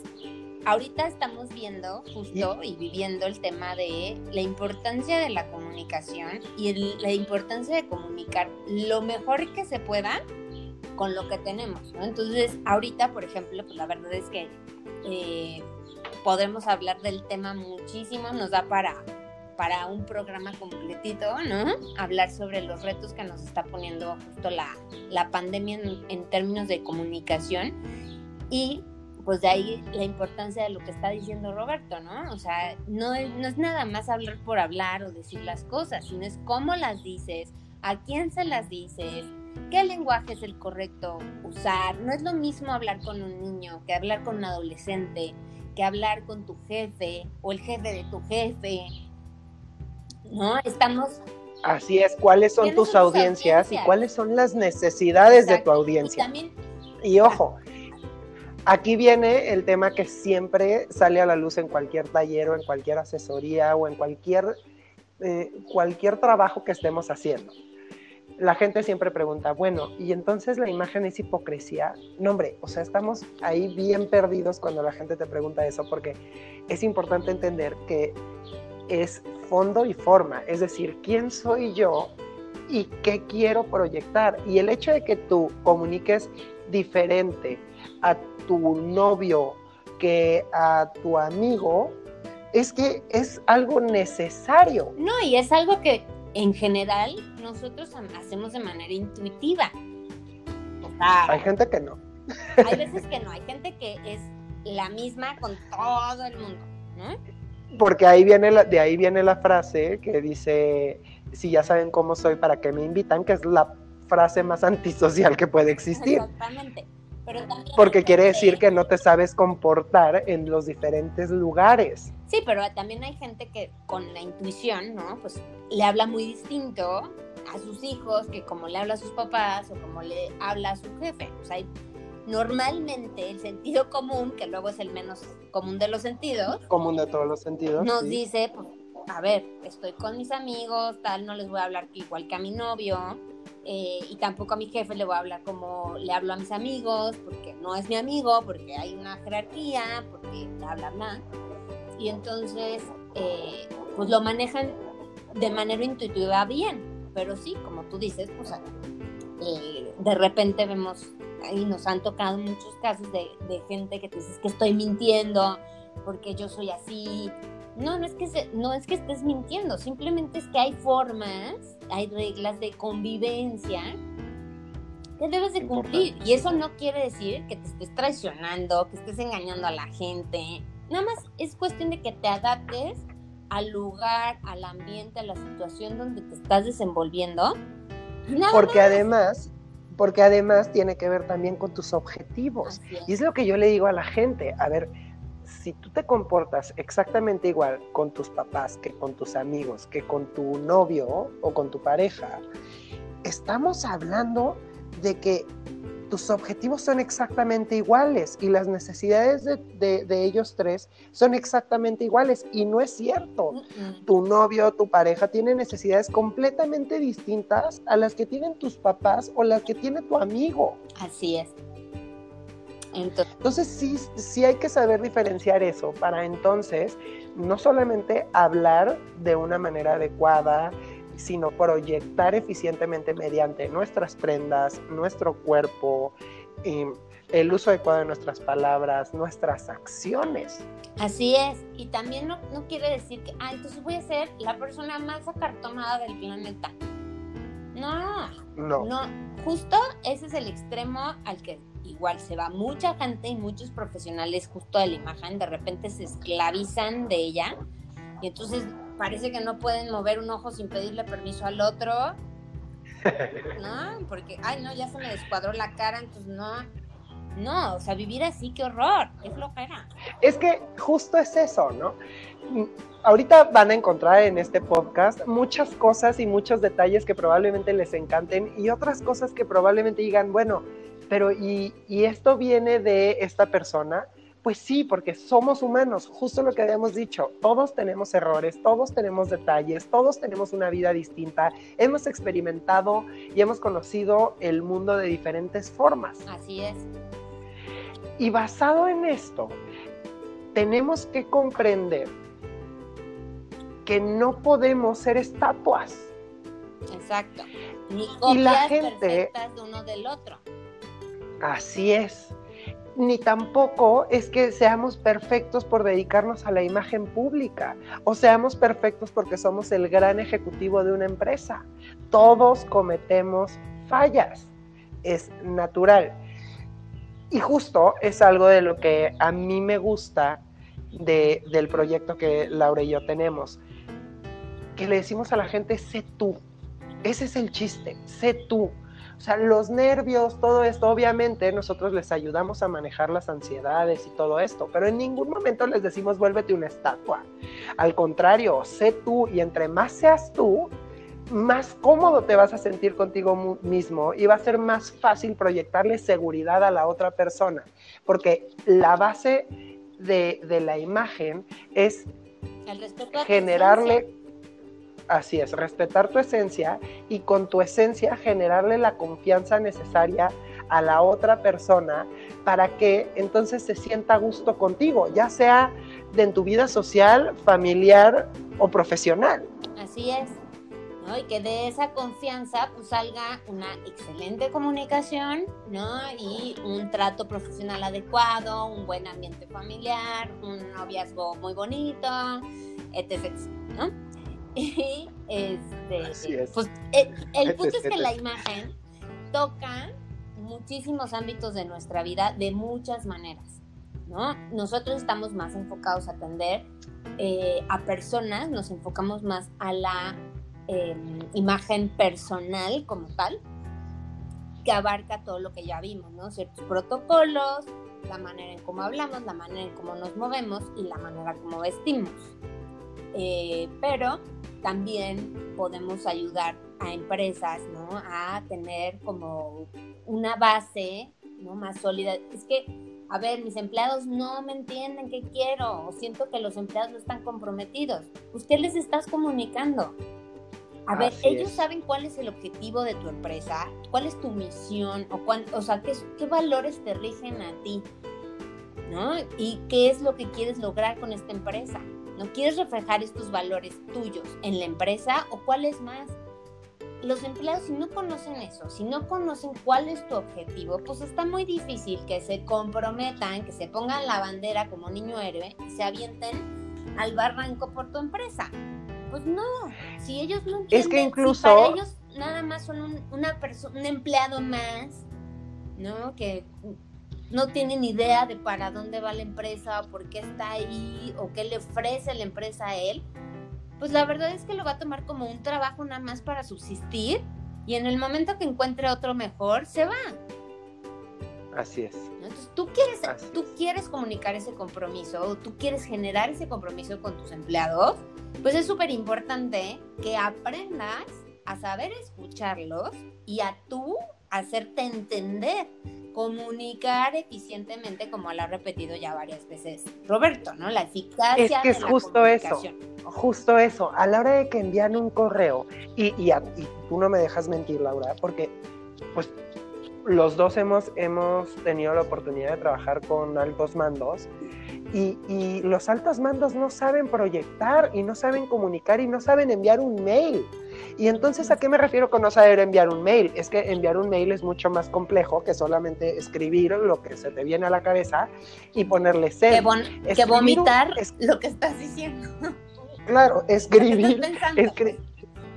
ahorita estamos viendo justo y viviendo el tema de la importancia de la comunicación y la importancia de comunicar lo mejor que se pueda con lo que tenemos. Entonces, ahorita, por ejemplo, pues la verdad es que eh, podemos hablar del tema muchísimo, nos da para, para un programa completito, ¿no? Hablar sobre los retos que nos está poniendo justo la, la pandemia en, en términos de comunicación y pues de ahí la importancia de lo que está diciendo Roberto, ¿no? O sea, no es, no es nada más hablar por hablar o decir las cosas, sino es cómo las dices, a quién se las dices, qué lenguaje es el correcto usar. No es lo mismo hablar con un niño que hablar con un adolescente, que hablar con tu jefe o el jefe de tu jefe. ¿No? Estamos... Así es, ¿cuáles son tus audiencias, y cuáles son las necesidades de tu audiencia? y ojo, Aquí viene el tema que siempre sale a la luz en cualquier taller o en cualquier asesoría o en cualquier, eh, cualquier trabajo que estemos haciendo. La gente siempre pregunta, bueno, ¿y entonces la imagen es hipocresía? No, hombre, o sea, estamos ahí bien perdidos cuando la gente te pregunta eso, porque es importante entender que es fondo y forma, es decir, quién soy yo y qué quiero proyectar. Y el hecho de que tú comuniques diferente a tu novio que a tu amigo, es que es algo necesario. No, y es algo que en general nosotros hacemos de manera intuitiva. hay gente que no. Hay veces que no, hay gente que es la misma con todo el mundo, ¿no? Porque ahí viene la, de ahí viene la frase que dice, si ya saben cómo soy, ¿para qué me invitan? Que es la frase más antisocial que puede existir. Exactamente. Porque quiere decir que no te sabes comportar en los diferentes lugares. Sí, pero también hay gente que con la intuición, ¿no? Pues le habla muy distinto a sus hijos que como le habla a sus papás o como le habla a su jefe. O sea, normalmente el sentido común, que luego es el menos común de los sentidos. Común de todos los sentidos. Nos dice, pues, a ver, estoy con mis amigos, tal, no les voy a hablar igual que a mi novio eh, y tampoco a mi jefe le voy a hablar como le hablo a mis amigos, porque no es mi amigo, porque hay una jerarquía, porque le habla más. Y entonces, eh, pues lo manejan de manera intuitiva bien, pero sí, como tú dices, pues eh, de repente vemos, ahí nos han tocado muchos casos de, de gente que te dices que estoy mintiendo, porque yo soy así, no, no es que no es que estés mintiendo, simplemente es que hay formas, hay reglas de convivencia que debes de cumplir. Y eso no quiere decir que te estés traicionando, que estés engañando a la gente. Nada más es cuestión de que te adaptes al lugar, al ambiente, a la situación donde te estás desenvolviendo. porque además, porque además tiene que ver también con tus objetivos. Y es lo que yo le digo a la gente, a ver, si tú te comportas exactamente igual con tus papás que con tus amigos, que con tu novio o con tu pareja, estamos hablando de que tus objetivos son exactamente iguales y las necesidades de, ellos tres son exactamente iguales. Y no es cierto. Tu novio, tu pareja tiene necesidades completamente distintas a las que tienen tus papás o las que tiene tu amigo. Así es. Entonces, sí, sí hay que saber diferenciar eso para entonces no solamente hablar de una manera adecuada, sino proyectar eficientemente mediante nuestras prendas, nuestro cuerpo, el uso adecuado de nuestras palabras, nuestras acciones. Así es, y también no, no quiere decir que, ah, entonces voy a ser la persona más acartonada del planeta. No, no, no, justo ese es el extremo al que igual se va mucha gente y muchos profesionales justo de la imagen, de repente se esclavizan de ella y entonces parece que no pueden mover un ojo sin pedirle permiso al otro. ¿No? Porque, ay, no, ya se me descuadró la cara, entonces no. No, o sea, vivir así, qué horror, qué flojera. Es que justo es eso, ¿no? Ahorita van a encontrar en este podcast muchas cosas y muchos detalles que probablemente les encanten y otras cosas que probablemente digan, bueno, pero ¿y, esto viene de esta persona? Pues sí, porque somos humanos, justo lo que habíamos dicho, todos tenemos errores, todos tenemos detalles, todos tenemos una vida distinta, hemos experimentado y hemos conocido el mundo de diferentes formas. Así es. Y basado en esto, tenemos que comprender que no podemos ser estatuas. Exacto. Ni copias y la gente, perfectas de uno del otro. Así es. Ni tampoco es que seamos perfectos por dedicarnos a la imagen pública o seamos perfectos porque somos el gran ejecutivo de una empresa. Todos cometemos fallas. Es natural. Y justo es algo de lo que a mí me gusta de, del proyecto que Laura y yo tenemos, que le decimos a la gente, sé tú. Ese es el chiste, sé tú. O sea, los nervios, todo esto, obviamente nosotros les ayudamos a manejar las ansiedades y todo esto, pero en ningún momento les decimos vuélvete una estatua. Al contrario, sé tú y entre más seas tú, más cómodo te vas a sentir contigo mismo y va a ser más fácil proyectarle seguridad a la otra persona, porque la base de, la imagen es generarle Así es, respetar tu esencia y con tu esencia generarle la confianza necesaria a la otra persona para que entonces se sienta a gusto contigo, ya sea de en tu vida social, familiar o profesional. Así es. Y que de esa confianza pues salga una excelente comunicación, ¿no? Y un trato profesional adecuado, un buen ambiente familiar, un noviazgo muy bonito, etc. ¿no? Y este, pues eh, el, punto es que la imagen toca muchísimos ámbitos de nuestra vida de muchas maneras, ¿no? Nosotros estamos más enfocados a atender eh, a personas, nos enfocamos más a la em, imagen personal como tal, que abarca todo lo que ya vimos, ¿no? Ciertos protocolos, la manera en cómo hablamos, la manera en cómo nos movemos y la manera como vestimos. Eh, pero también podemos ayudar a empresas, ¿no? A tener como una base, ¿no? Más sólida. Es que, a ver, mis empleados no me entienden qué quiero, o siento que los empleados no están comprometidos. Pues, ¿qué les estás comunicando? A ver, ellos saben cuál es el objetivo de tu empresa, cuál es tu misión, o, cuál, o sea, qué, qué valores te rigen a ti, ¿no? Y qué es lo que quieres lograr con esta empresa. ¿No quieres reflejar estos valores tuyos en la empresa o cuál es más? Los empleados, si no conocen eso, si no conocen cuál es tu objetivo, pues está muy difícil que se comprometan, que se pongan la bandera como niño héroe y se avienten al barranco por tu empresa. Pues no, si ellos no entienden, es que incluso... para ellos nada más son un, una persona, un empleado más, ¿no? Que no tienen idea de para dónde va la empresa, o por qué está ahí, o qué le ofrece la empresa a él, pues la verdad es que lo va a tomar como un trabajo nada más para subsistir y en el momento que encuentre otro mejor, se va. Así es. Entonces, tú quieres, tú quieres comunicar ese compromiso, o tú quieres generar ese compromiso con tus empleados, pues es súper importante que aprendas a saber escucharlos y a tú hacerte entender comunicar eficientemente, como lo ha repetido ya varias veces Roberto, ¿no? La eficacia. Es que es justo eso, justo eso. A la hora de que envían un correo, y, y, tú no me dejas mentir, Laura, porque pues los dos hemos, hemos tenido la oportunidad de trabajar con altos mandos y, y, los altos mandos no saben proyectar y no saben comunicar y no saben enviar un mail. Y entonces, ¿a qué me refiero con no saber enviar un mail? Es que enviar un mail es mucho más complejo que solamente escribir lo que se te viene a la cabeza y ponerle send. Que, vomitar lo que estás diciendo. Claro, escribir.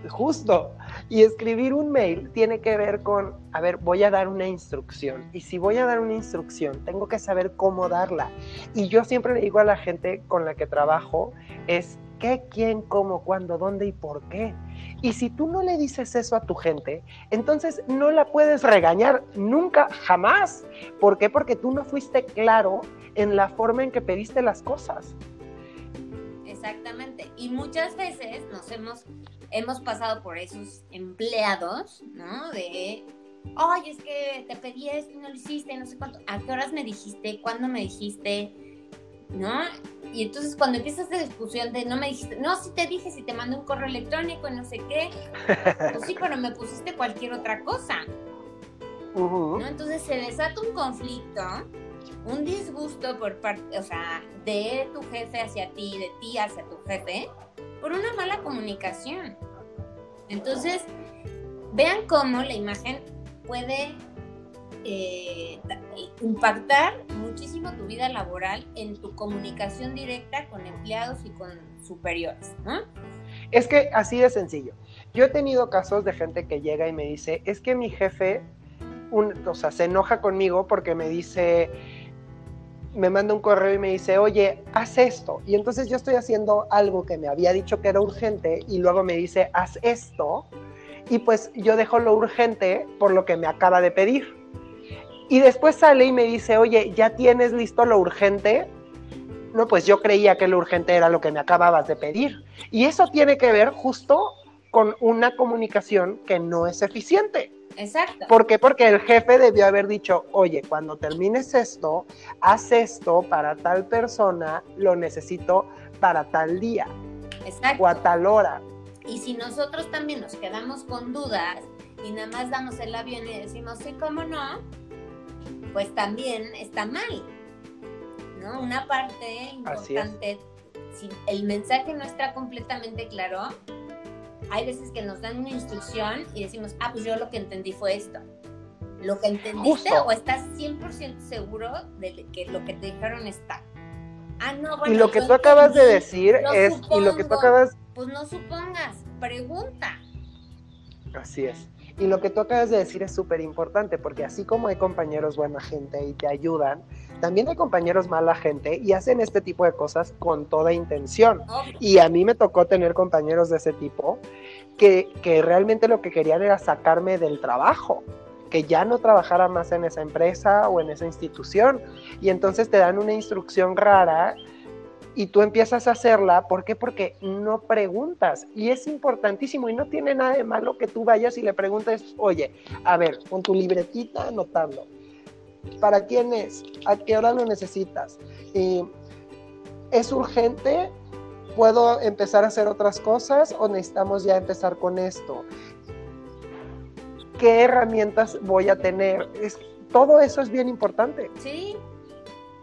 justo. Y escribir un mail tiene que ver con, a ver, voy a dar una instrucción. Y si voy a dar una instrucción, tengo que saber cómo darla. Y yo siempre le digo a la gente con la que trabajo, es qué, quién, cómo, cuándo, dónde y por qué. Y si tú no le dices eso a tu gente, entonces no la puedes regañar nunca, jamás. ¿Por qué? Porque tú no fuiste claro en la forma en que pediste las cosas. Exactamente. Y muchas veces nos hemos, hemos pasado por esos empleados, ¿no? De, ay, es que te pedí esto y no lo hiciste, no sé cuánto. ¿A qué horas me dijiste? ¿Cuándo me dijiste? ¿No? Y entonces cuando empieza esta discusión de no me dijiste, no, sí te dije, si te mandé un correo electrónico y no sé qué, pues sí, pero me pusiste cualquier otra cosa. ¿no? Entonces se desata un conflicto, un disgusto por parte, o sea, de tu jefe hacia ti, de ti hacia tu jefe, por una mala comunicación. Entonces, vean cómo la imagen puede eh, impactar muchísimo tu vida laboral en tu comunicación directa con empleados y con superiores. Es que así de sencillo. Yo he tenido casos de gente que llega y me dice, es que mi jefe un, o sea, se enoja conmigo porque me dice, me manda un correo y me dice, oye, haz esto. Y entonces yo estoy haciendo algo que me había dicho que era urgente y luego me dice, haz esto. Y pues yo dejo lo urgente por lo que me acaba de pedir. Y después sale y me dice, oye, ¿ya tienes listo lo urgente? No, pues yo creía que lo urgente era lo que me acababas de pedir. Y eso tiene que ver justo con una comunicación que no es eficiente. Exacto. ¿Por qué? Porque el jefe debió haber dicho, oye, cuando termines esto, haz esto para tal persona, lo necesito para tal día. Exacto. O a tal hora. Y si nosotros también nos quedamos con dudas y nada más damos el avión y decimos, sí, cómo no, pues también está mal. ¿No? Una parte importante, si el mensaje no está completamente claro, hay veces que nos dan una instrucción y decimos, ah, pues yo lo que entendí fue esto. ¿Lo que entendiste o estás 100% seguro de que lo que te dijeron está? Ah, no, bueno, y lo que tú acabas de decir es, y lo que tú acabas... Pues no supongas, pregunta. Así es. Y lo que tú acabas de decir es súper importante, porque así como hay compañeros buena gente y te ayudan, también hay compañeros mala gente y hacen este tipo de cosas con toda intención. Y a mí me tocó tener compañeros de ese tipo que, que realmente lo que querían era sacarme del trabajo que ya no trabajara más en esa empresa o en esa institución. Y entonces te dan una instrucción rara y tú empiezas a hacerla, ¿por qué? Porque no preguntas y es importantísimo y no tiene nada de malo que tú vayas y le preguntes, oye, a ver, con tu libretita anotando, ¿para quién es? ¿A qué hora lo necesitas? ¿Es urgente? ¿Puedo empezar a hacer otras cosas o necesitamos ya empezar con esto? ¿Qué herramientas voy a tener? Es, todo eso es bien importante. Sí,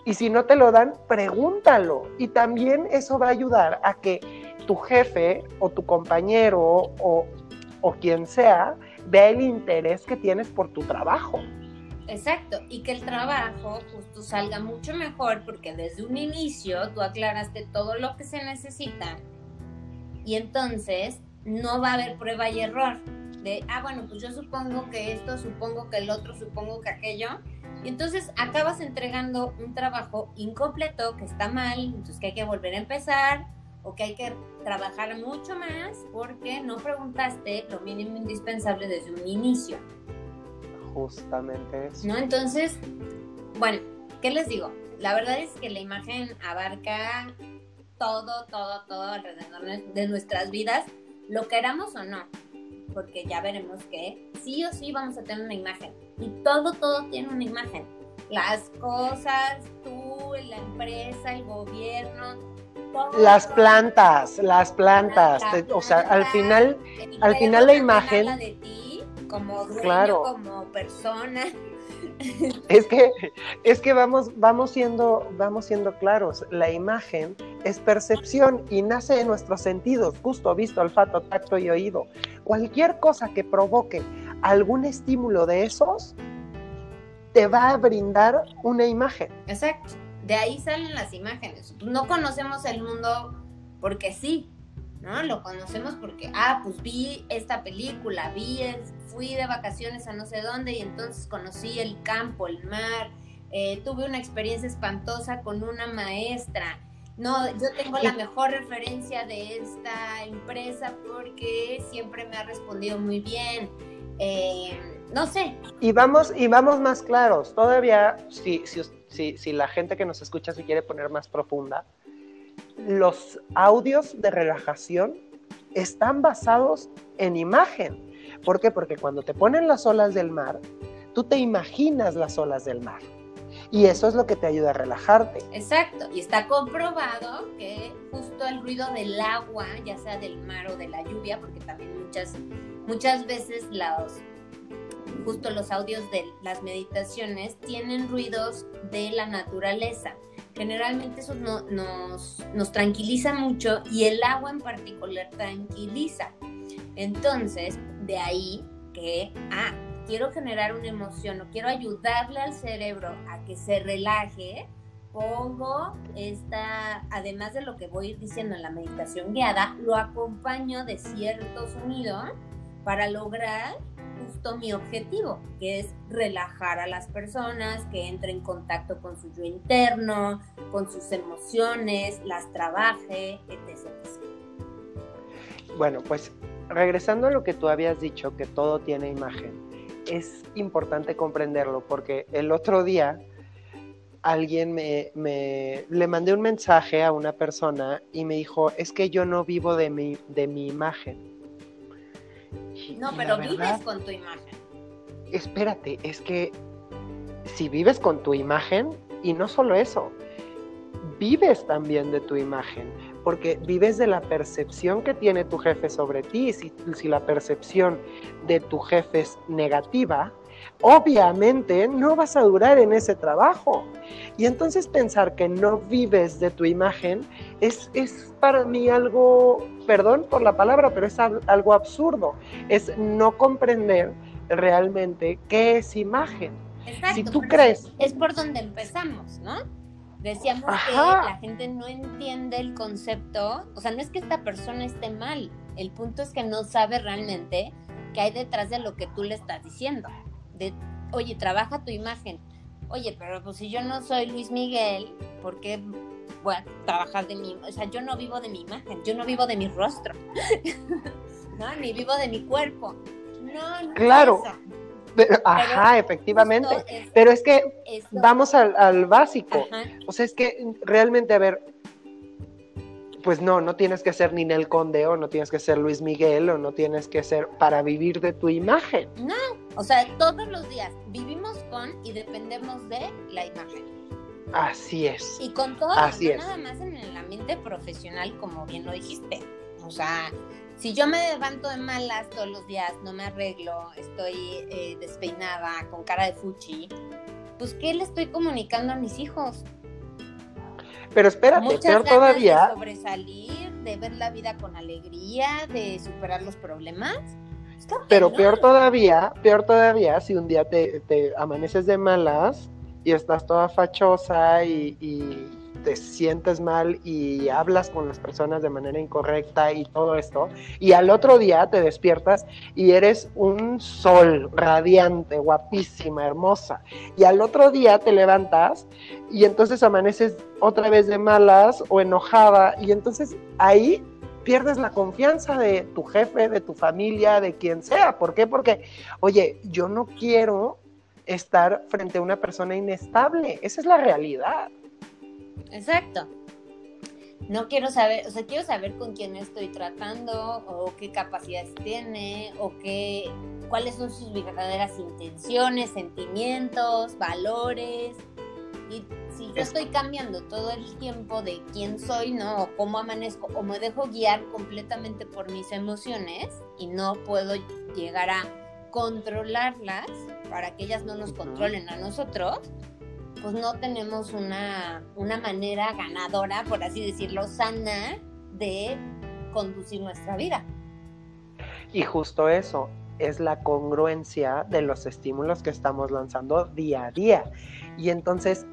y si no te lo dan, pregúntalo. Y también eso va a ayudar a que tu jefe o tu compañero o, o quien sea vea el interés que tienes por tu trabajo. Exacto, y que el trabajo justo salga mucho mejor porque desde un inicio tú aclaraste todo lo que se necesita y entonces no va a haber prueba y error de, ah, bueno, pues yo supongo que esto, supongo que el otro, supongo que aquello, y entonces acabas entregando un trabajo incompleto que está mal, entonces que hay que volver a empezar o que hay que trabajar mucho más porque no preguntaste lo mínimo indispensable desde un inicio. Justamente eso. ¿No? Entonces, bueno, ¿qué les digo? La verdad es que la imagen abarca todo, todo, todo alrededor de nuestras vidas, lo queramos o no, porque ya veremos que sí o sí vamos a tener una imagen y todo, todo tiene una imagen. Las cosas, tú, la empresa, el gobierno, todo, las plantas, las plantas, o sea, al final, al final la imagen de ti como dueño, como persona. Es que, es que vamos, vamos, siendo, vamos siendo claros, la imagen es percepción y nace de nuestros sentidos, gusto, visto, olfato, tacto y oído. Cualquier cosa que provoque algún estímulo de esos te va a brindar una imagen. Exacto. De ahí salen las imágenes. No conocemos el mundo porque sí, ¿no? Lo conocemos porque, ah, pues vi esta película, vi, fui de vacaciones a no sé dónde y entonces conocí el campo, el mar, eh, tuve una experiencia espantosa con una maestra. No, yo tengo la mejor referencia de esta empresa porque siempre me ha respondido muy bien. Eh, no sé. Y vamos, y vamos más claros, todavía, si, si, si, la gente que nos escucha se quiere poner más profunda, los audios de relajación están basados en imagen. ¿Por qué? Porque cuando te ponen las olas del mar, tú te imaginas las olas del mar. Y eso es lo que te ayuda a relajarte. Exacto. Y está comprobado que justo el ruido del agua, ya sea del mar o de la lluvia, porque también muchas Muchas veces los, justo los audios de las meditaciones tienen ruidos de la naturaleza. Generalmente eso nos, nos tranquiliza mucho y el agua en particular tranquiliza. Entonces, de ahí que, ah, quiero generar una emoción o quiero ayudarle al cerebro a que se relaje, pongo esta, además de lo que voy diciendo en la meditación guiada, lo acompaño de cierto sonido para lograr justo mi objetivo, que es relajar a las personas, que entren en contacto con su yo interno, con sus emociones, las trabaje, etc. Bueno, pues regresando a lo que tú habías dicho, que todo tiene imagen, es importante comprenderlo porque el otro día alguien me, le mandé un mensaje a una persona y me dijo, es que yo no vivo de mi, de mi imagen. No, pero vives con tu imagen. Espérate, es que si vives con tu imagen, y no solo eso, vives también de tu imagen, porque vives de la percepción que tiene tu jefe sobre ti. Si, si la percepción de tu jefe es negativa, obviamente no vas a durar en ese trabajo. Y entonces pensar que no vives de tu imagen es, es para mí algo, perdón por la palabra, pero es algo absurdo. Es no comprender realmente qué es imagen. Exacto, si tú crees... Es por donde empezamos, ¿no? Decíamos que la gente no entiende el concepto, o sea, no es que esta persona esté mal, el punto es que no sabe realmente qué hay detrás de lo que tú le estás diciendo de, oye, trabaja tu imagen. Oye, pero pues si yo no soy Luis Miguel, ¿por qué voy a trabajar de mi, o sea, yo no vivo de mi imagen, yo no vivo de mi rostro, ¿no? Ni vivo de mi cuerpo. No, no. Claro. ajá, efectivamente. pero es que vamos al, básico. O sea, es que realmente, a ver, pues no, no tienes que ser Ninel Conde o no tienes que ser Luis Miguel o no tienes que ser para vivir de tu imagen. No, o sea, todos los días vivimos con y dependemos de la imagen. Así es. Y con todo, Así nada más en el ambiente profesional, como bien lo dijiste. O sea, si yo me levanto de malas todos los días, no me arreglo, estoy eh, despeinada, con cara de fuchi, pues ¿qué le estoy comunicando a mis hijos? Pero espérate, peor todavía. De sobresalir, de ver la vida con alegría, de superar los problemas. Pero peor todavía, peor todavía, si un día te, te amaneces de malas y estás toda fachosa y, y te sientes mal y hablas con las personas de manera incorrecta y todo esto, y al otro día te despiertas y eres un sol radiante, guapísima, hermosa, y al otro día te levantas y entonces amaneces otra vez de malas o enojada, y entonces ahí pierdes la confianza de tu jefe, de tu familia, de quien sea. ¿Por qué? Porque, oye, yo no quiero estar frente a una persona inestable. Esa es la realidad. Exacto. No quiero saber, o sea, quiero saber con quién estoy tratando o qué capacidades tiene o qué, cuáles son sus verdaderas intenciones, sentimientos, valores. Y si yo estoy cambiando todo el tiempo de quién soy, ¿no? O cómo amanezco, o me dejo guiar completamente por mis emociones y no puedo llegar a controlarlas para que ellas no nos controlen a nosotros, pues no tenemos una, manera ganadora, por así decirlo, sana de conducir nuestra vida. Y justo eso, es la congruencia de los estímulos que estamos lanzando día a día. Y entonces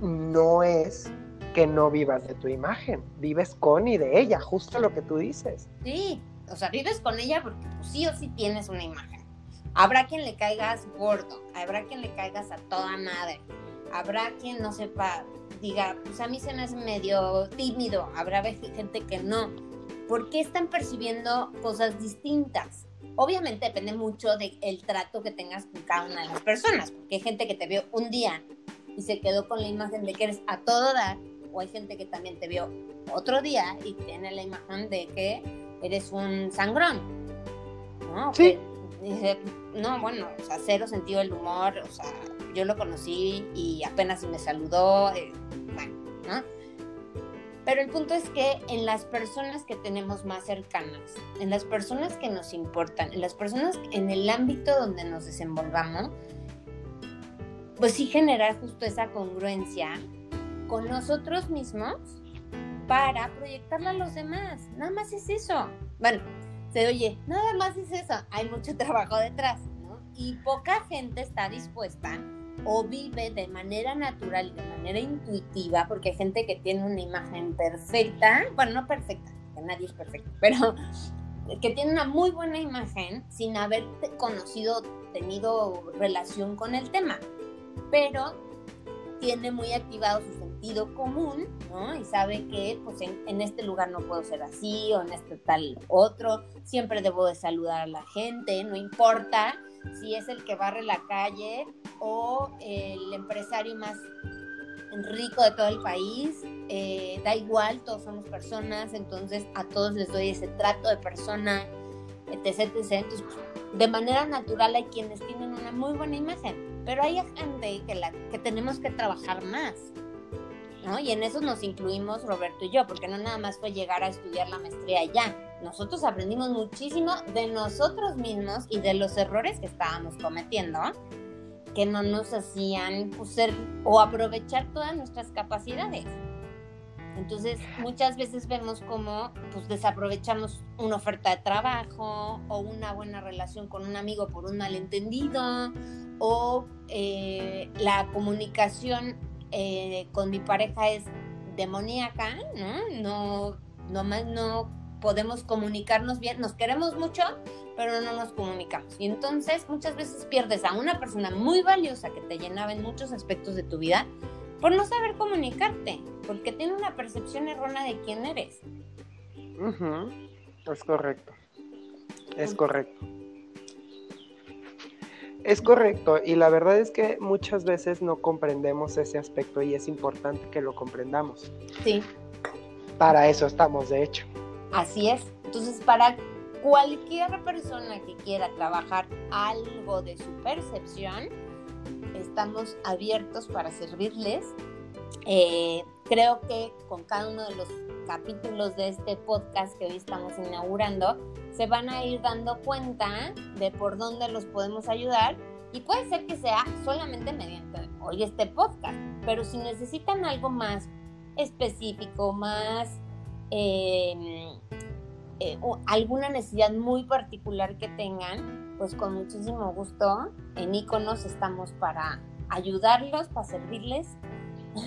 no es que no vivas de tu imagen, vives con y de ella, justo lo que tú dices. Sí, o sea, vives con ella porque pues, sí o sí tienes una imagen. Habrá quien le caigas gordo, habrá quien le caigas a toda madre, habrá quien no sepa, diga, pues a mí se me hace medio tímido, habrá gente que no. ¿Por qué están percibiendo cosas distintas? Obviamente depende mucho del trato que tengas con cada una de las personas, porque hay gente que te vio un día y se quedó con la imagen de que eres a todo dar, o hay gente que también te vio otro día y tiene la imagen de que eres un sangrón. ¿no? Sí. dice, no, bueno, o sea, cero sentido del humor, o sea, yo lo conocí y apenas me saludó, eh, bueno, ¿no? Pero el punto es que en las personas que tenemos más cercanas, en las personas que nos importan, en las personas en el ámbito donde nos desenvolvamos, pues sí generar justo esa congruencia con nosotros mismos para proyectarla a los demás. Nada más es eso. Bueno, se oye, nada más es eso. Hay mucho trabajo detrás, ¿no? Y poca gente está dispuesta o vive de manera natural de manera intuitiva, porque hay gente que tiene una imagen perfecta, bueno, no perfecta, porque nadie es perfecto, pero que tiene una muy buena imagen sin haber conocido, tenido relación con el tema, pero tiene muy activado su sentido común, ¿no? Y sabe que pues en, este lugar no puedo ser así o en este tal otro, siempre debo de saludar a la gente, no importa si es el que barre la calle o el empresario más rico de todo el país, eh, da igual, todos somos personas, entonces a todos les doy ese trato de persona, etc, etc. Entonces, de manera natural hay quienes tienen una muy buena imagen, pero hay gente que, la, que tenemos que trabajar más. ¿no? Y en eso nos incluimos Roberto y yo, porque no nada más fue llegar a estudiar la maestría ya. Nosotros aprendimos muchísimo de nosotros mismos y de los errores que estábamos cometiendo que no nos hacían pues, ser o aprovechar todas nuestras capacidades. Entonces, muchas veces vemos cómo pues, desaprovechamos una oferta de trabajo o una buena relación con un amigo por un malentendido o eh, la comunicación eh, con mi pareja es demoníaca, ¿no? No, nomás no podemos comunicarnos bien, nos queremos mucho, pero no nos comunicamos. Y entonces muchas veces pierdes a una persona muy valiosa que te llenaba en muchos aspectos de tu vida por no saber comunicarte, porque tiene una percepción errónea de quién eres. Es correcto. Es correcto. Es correcto, y la verdad es que muchas veces no comprendemos ese aspecto y es importante que lo comprendamos. Sí. Para eso estamos, de hecho. Así es. Entonces, para cualquier persona que quiera trabajar algo de su percepción, estamos abiertos para servirles. Eh, creo que con cada uno de los capítulos de este podcast que hoy estamos inaugurando, se van a ir dando cuenta de por dónde los podemos ayudar y puede ser que sea solamente mediante hoy este podcast, pero si necesitan algo más específico, más eh, eh, o alguna necesidad muy particular que tengan, pues con muchísimo gusto en Iconos estamos para ayudarlos, para servirles,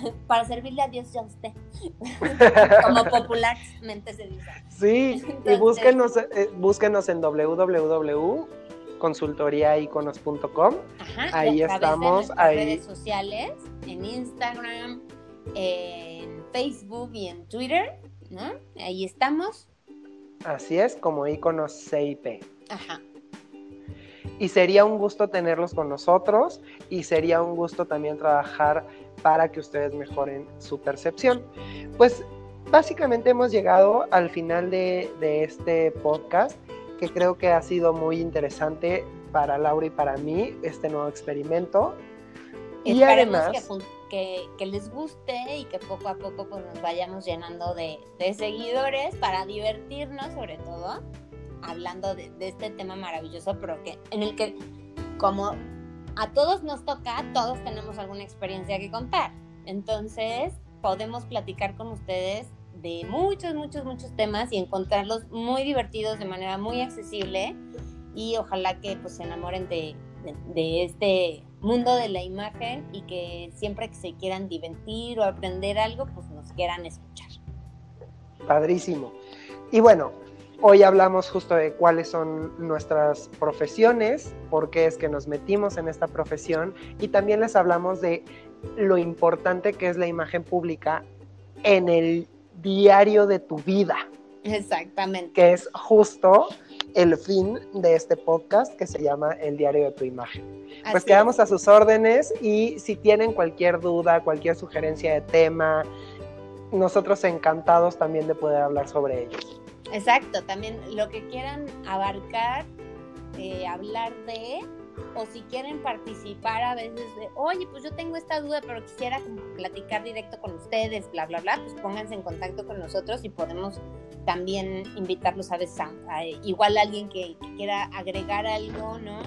para servirle a Dios y a usted, como popularmente se dice. Sí, y búsquenos, eh, búsquenos en www.consultoriaiconos.com. Ahí estamos. En ahí. redes sociales, en Instagram, en Facebook y en Twitter, ¿no? Ahí estamos Así es, como iconos CIP. Ajá. Y sería un gusto tenerlos con nosotros y sería un gusto también trabajar para que ustedes mejoren su percepción. Pues básicamente hemos llegado al final de, este podcast que creo que ha sido muy interesante para Laura y para mí este nuevo experimento. y además que, les guste y que poco a poco pues, nos vayamos llenando de, seguidores para divertirnos sobre todo, hablando de, este tema maravilloso, pero que en el que como a todos nos toca, todos tenemos alguna experiencia que contar. Entonces podemos platicar con ustedes de muchos, muchos, muchos temas y encontrarlos muy divertidos de manera muy accesible y ojalá que pues se enamoren de, de este mundo de la imagen y que siempre que se quieran divertir o aprender algo, pues nos quieran escuchar. Padrísimo. Y bueno, hoy hablamos justo de cuáles son nuestras profesiones, por qué es que nos metimos en esta profesión y también les hablamos de lo importante que es la imagen pública en el diario de tu vida. Exactamente. Que es justo el fin de este podcast que se llama El diario de tu imagen. pues quedamos a sus órdenes y si tienen cualquier duda, cualquier sugerencia de tema, nosotros encantados también de poder hablar sobre ellos. Exacto, también lo que quieran abarcar, eh, hablar de, o si quieren participar a veces de, oye, pues yo tengo esta duda, pero quisiera platicar directo con ustedes, bla, bla, bla, pues pónganse en contacto con nosotros y podemos también invitarlos a veces a, igual alguien que, quiera agregar algo, ¿no?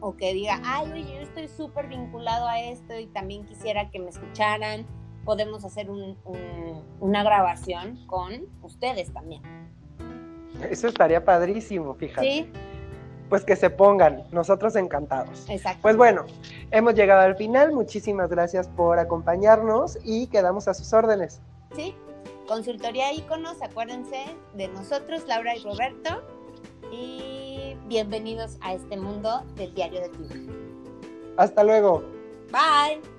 O que diga, ay, oye, yo estoy súper vinculado a esto y también quisiera que me escucharan. Podemos hacer una grabación con ustedes también. Eso estaría padrísimo, fíjate. Sí, pues que se pongan, nosotros encantados. Exacto. Pues bueno, hemos llegado al final, muchísimas gracias por acompañarnos y quedamos a sus órdenes. Sí, consultoría íconos, acuérdense de nosotros, Laura y Roberto, y bienvenidos a este mundo del diario de Twitter. Hasta luego. Bye.